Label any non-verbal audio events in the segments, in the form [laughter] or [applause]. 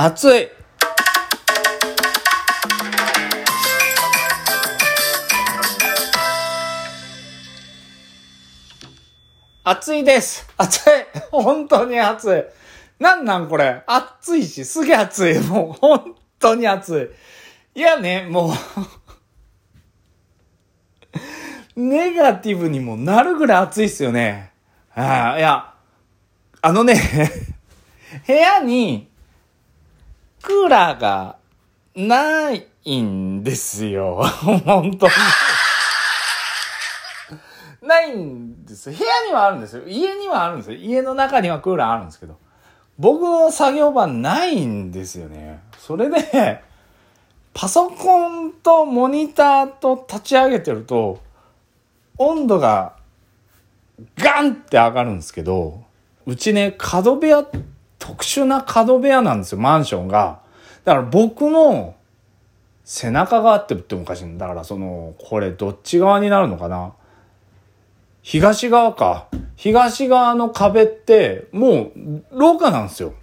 暑い。暑いです。暑い。[laughs] 本当に暑い。なんなんこれ。暑いし、すげえ暑い。もう本当に暑い。いやね、もう、[laughs] ネガティブにもなるぐらい暑いっすよね。ああ、いや、あのね、[laughs] 部屋にクーラーがないんですよ。[laughs] 本当に。ないんです。部屋にはあるんですよ。家にはあるんですよ。家の中にはクーラーあるんですけど。僕の作業場ないんですよね。それで、パソコンとモニターと立ち上げてると、温度がガンって上がるんですけど、うちね、角部屋、特殊な角部屋なんですよ、マンションが。だから僕の背中側って言ってもおかしいんだ。だからその、これどっち側になるのかな東側か。東側の壁って、もう、廊下なんですよ。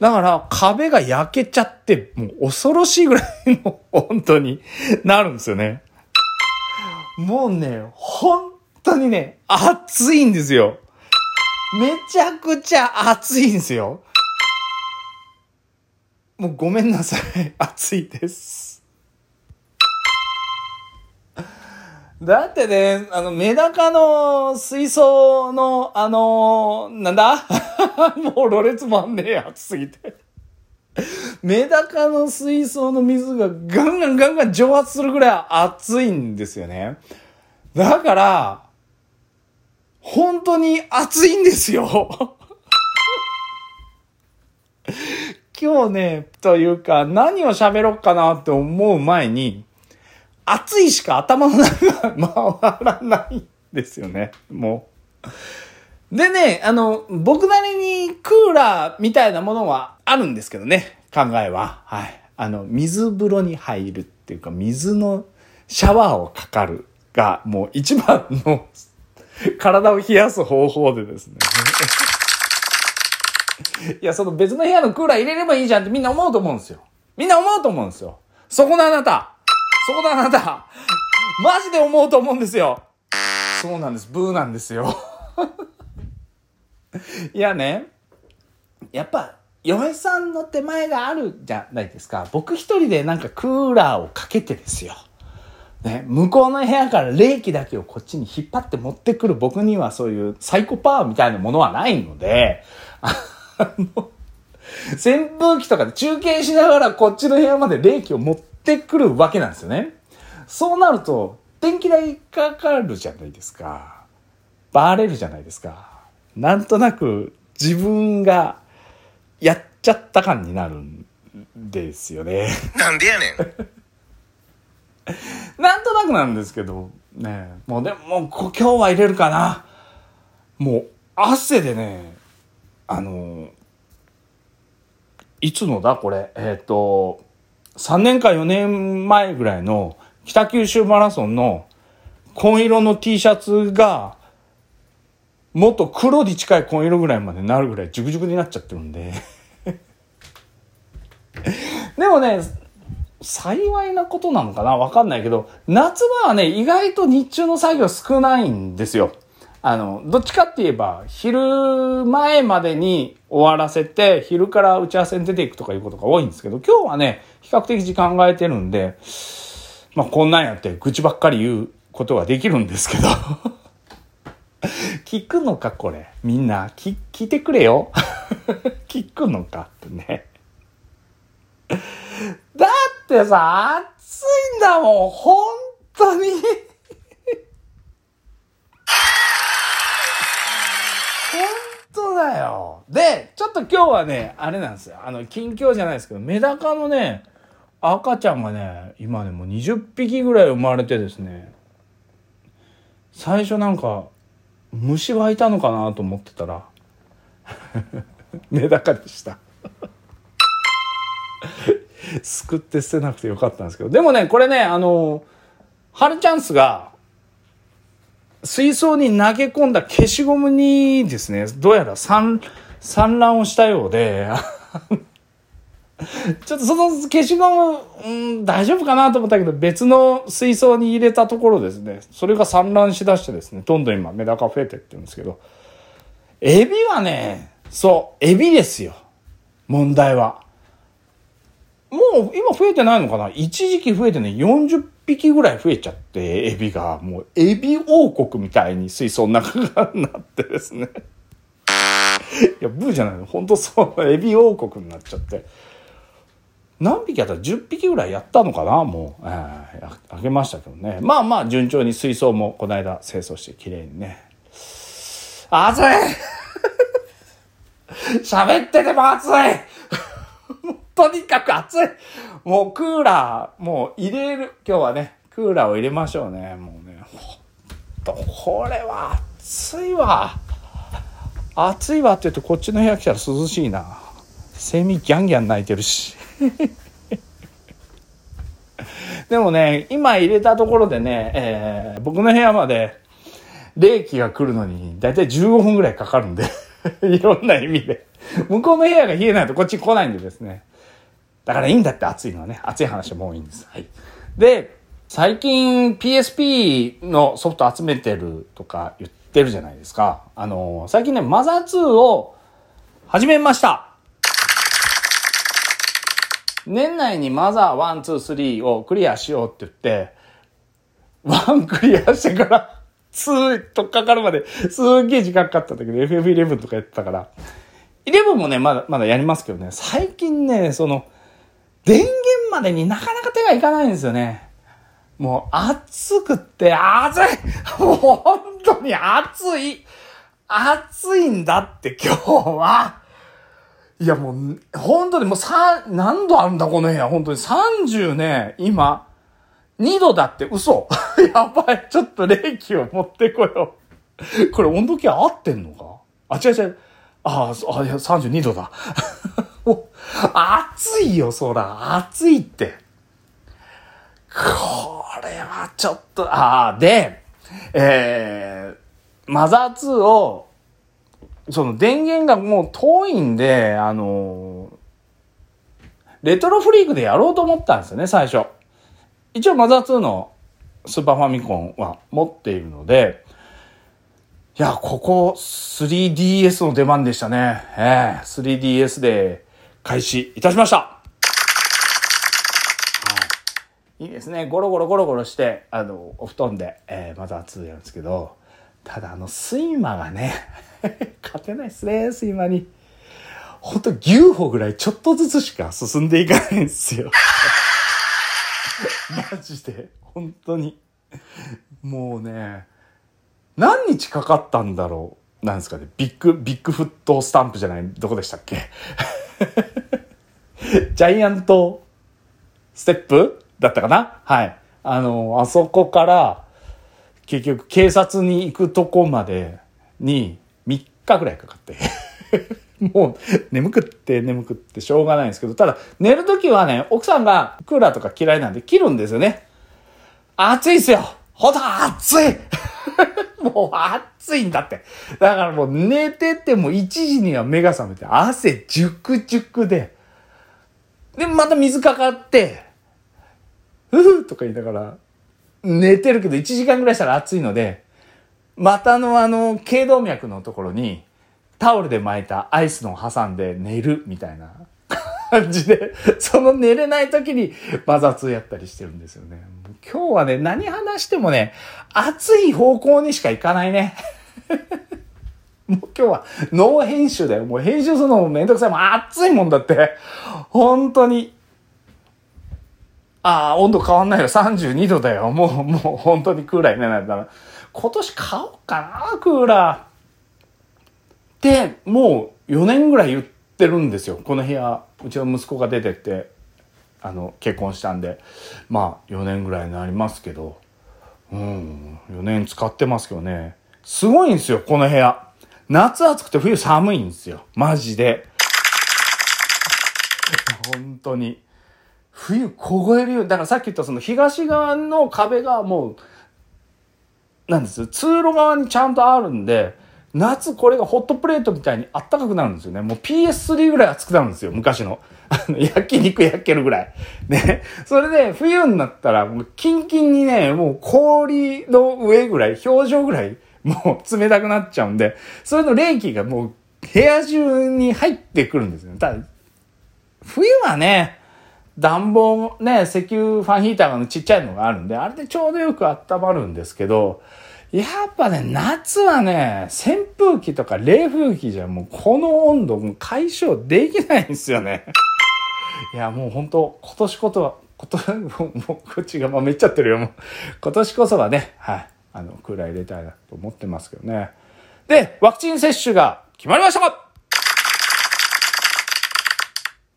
だから、壁が焼けちゃって、もう恐ろしいぐらいの、本当になるんですよね。もうね、本当にね、暑いんですよ。めちゃくちゃ暑いんですよ。もうごめんなさい。[laughs] 暑いです。だってね、あの、メダカの水槽の、あのなんだ？[laughs] もうろれつまんねえ、暑すぎて。メダカの水槽の水がガンガンガンガン蒸発するぐらい熱いんですよね。だから、本当に暑いんですよ。今日ね、というか、何を喋ろうかなって思う前に、暑いしか頭の中が回らないんですよね、もう。でね、あの、僕なりにクーラーみたいなものはあるんですけどね、考えは。はい。あの、水風呂に入るっていうか、水のシャワーをかかるが、もう一番の [laughs] 体を冷やす方法でですね。[laughs] いや、その別の部屋のクーラー入れればいいじゃんってみんな思うと思うんですよ。みんな思うと思うんですよ。そこのあなた。そこのあなた。[laughs] マジで思うと思うんですよ。そうなんです。ブーなんですよ。いやね、やっぱ、嫁さんの手前があるじゃないですか。僕一人でなんかクーラーをかけてですよ。ね、向こうの部屋から冷気だけをこっちに引っ張って持ってくる僕にはそういうサイコパワーみたいなものはないので、あの、扇風機とかで中継しながらこっちの部屋まで冷気を持ってくるわけなんですよね。そうなると、電気代かかるじゃないですか。バレるじゃないですか。なんとなく自分がやっちゃった感になるんですよね。なんでやねん。なんとなくなんですけど、ねもうでも、今日は入れるかな。もう汗でね、あの、いつのだこれ、えっ、と、3年か4年前ぐらいの北九州マラソンの紺色の T シャツが、もっと黒に近い紺色ぐらいまでなるぐらいジュクジュクになっちゃってるんで。[laughs] でもね、幸いなことなのかな？わかんないけど、夏場はね、意外と日中の作業少ないんですよ。あの、どっちかって言えば、昼前までに終わらせて、昼から打ち合わせに出ていくとかいうことが多いんですけど、今日はね、比較的時間が空いてるんで、まあこんなんやって愚痴ばっかり言うことができるんですけど。[laughs] 聞くのかこれ？みんな、聞、聞いてくれよ。[laughs] 聞くのかってね。ってさ、暑いんだもん、本当に。本当だよ。で、ちょっと今日はね、あれなんですよ。あの、近況じゃないですけど、メダカのね、赤ちゃんがね、今ね、もう20匹ぐらい生まれてですね、最初なんか、虫湧いたのかなと思ってたら、[laughs] メダカでした。すくって捨てなくてよかったんですけど。でもね、これね、あの、ハルチャンスが、水槽に投げ込んだ消しゴムにですね、どうやら産、産卵をしたようで、[laughs] ちょっとその消しゴム、うん、大丈夫かなと思ったけど、別の水槽に入れたところですね、それが散乱しだしてですね、どんどん今メダカ増えてってるんですけど、エビはね、そう、エビですよ。問題は。もう今増えてないのかな？一時期増えてね、40匹ぐらい増えちゃって、エビが、もうエビ王国みたいに水槽の中がなってですね。[laughs] いや、ブーじゃないの。ほんとそう、エビ王国になっちゃって。何匹やった？ら10匹ぐらいやったのかな？もう、えー、あげましたけどね。まあまあ、順調に水槽もこの間清掃して綺麗にね。暑い [laughs] 喋ってても暑いとにかく暑いもうクーラー、もう入れる。今日はね、クーラーを入れましょうね。もうね。ほんと、これは暑いわ。暑いわって言うとこっちの部屋来たら涼しいな。セミギャンギャン鳴いてるし。[laughs] でもね、今入れたところでね、えー、僕の部屋まで冷気が来るのにだいたい15分ぐらいかかるんで [laughs] いろんな意味で。向こうの部屋が冷えないとこっち来ないんでですね。だからいいんだって暑いのはね。暑い話はもういいんです。はい。で、最近 PSP のソフト集めてるとか言ってるじゃないですか。あの、最近ね、マザー2を始めました。年内にマザー1、2、3をクリアしようって言って、1クリアしてから2とかかるまですっげえ時間かかったんだけど、FF11 とかやってたから。11もね、まだ、まだやりますけどね、最近ね、その、電源までになかなか手がいかないんですよね。もう暑くって暑いもう本当に暑い暑いんだって今日はいやもう、本当にもうさ、何度あるんだこの部屋。本当に30ね、今、2度だって嘘。[laughs] やばい。ちょっと冷気を持ってこよう。これ温度計合ってんのか？あ、違う違う。ああ、32度だ。暑いよ、そら。暑いって。これはちょっと、ああ、で、えー、マザー2をその電源がもう遠いんで、あのレトロフリークでやろうと思ったんですよね、最初。一応マザー2のスーパーファミコンは持っているので、いや、ここ 3DS の出番でしたね。ええー、3DS で開始いたしました。い。いですね。ゴロゴロゴロゴロして、あの、お布団で、えー、マザー2やるんですけど、ただあの、睡魔がね、[laughs] 勝てないっすね、睡魔に。ほんと牛歩ぐらいちょっとずつしか進んでいかないんですよ。[laughs] マジで。本当に。もうね、何日かかったんだろう。なんですかね。ビッグ、ビッグフットスタンプじゃない、どこでしたっけ？[laughs] ジャイアントステップだったかな？はい。あの、あそこから、結局警察に行くとこまでに3日ぐらいかかって [laughs] もう眠くって眠くってしょうがないんですけど、ただ寝るときはね、奥さんがクーラーとか嫌いなんで切るんですよね。暑いっすよほんと暑い [laughs] もう暑いんだって。だからもう寝てても1時には目が覚めて汗ジュクジュクで。で、また水かかって、ふふとか言いながら寝てるけど1時間ぐらいしたら暑いので、股のあの、頸動脈のところにタオルで巻いたアイスのを挟んで寝るみたいな感じで、その寝れない時にバザツやったりしてるんですよね。今日はね、何話してもね、暑い方向にしか行かないね。もう今日はノー編集だよ。もう編集するのもめんどくさい。もう暑いもんだって。本当に。ああ、温度変わんないよ。32度だよ。もう、もう本当にクーラーにならないから。今年買おうかな、クーラー。って、もう4年ぐらい言ってるんですよ。この部屋、うちの息子が出てって、あの、結婚したんで。まあ、4年ぐらいになりますけど。うん、4年使ってますけどね。すごいんですよ、この部屋。夏暑くて冬寒いんですよ。マジで。本当に。冬凍えるよ。だからさっき言ったその東側の壁がもう、なんです？通路側にちゃんとあるんで、夏これがホットプレートみたいにあったかくなるんですよね。もう PS3 ぐらい熱くなるんですよ、昔の。あの、焼肉焼けるぐらい。ね。それで、冬になったら、もう、キンキンにね、もう氷の上ぐらい、表情ぐらい、もう冷たくなっちゃうんで、それの冷気がもう、部屋中に入ってくるんですよ。ただ、冬はね、暖房ね、石油ファンヒーターがちっちゃいのがあるんで、あれでちょうどよく温まるんですけど、やっぱね、夏はね、扇風機とか冷風機じゃもうこの温度も解消できないんですよね。いや、もう本当今年ことは、こと、[laughs] もう、こっちが、まあ、めっちゃってるよ、もう。今年こそはね、はい。あの、クーラー入れたいなと思ってますけどね。で、ワクチン接種が決まりました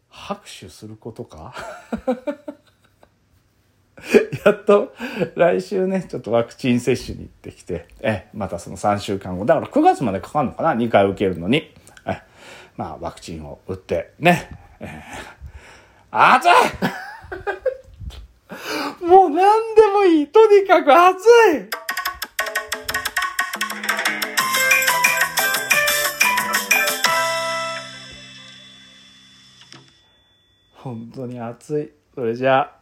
拍手することか？[laughs] やっと来週ね、ちょっとワクチン接種に行ってきて、え、またその3週間後、だから9月までかかるのかな ?2 回受けるのに。え、まあワクチンを打って、ね。えー、暑い [laughs] もう何でもいい。とにかく暑い本当に暑い。それじゃあ。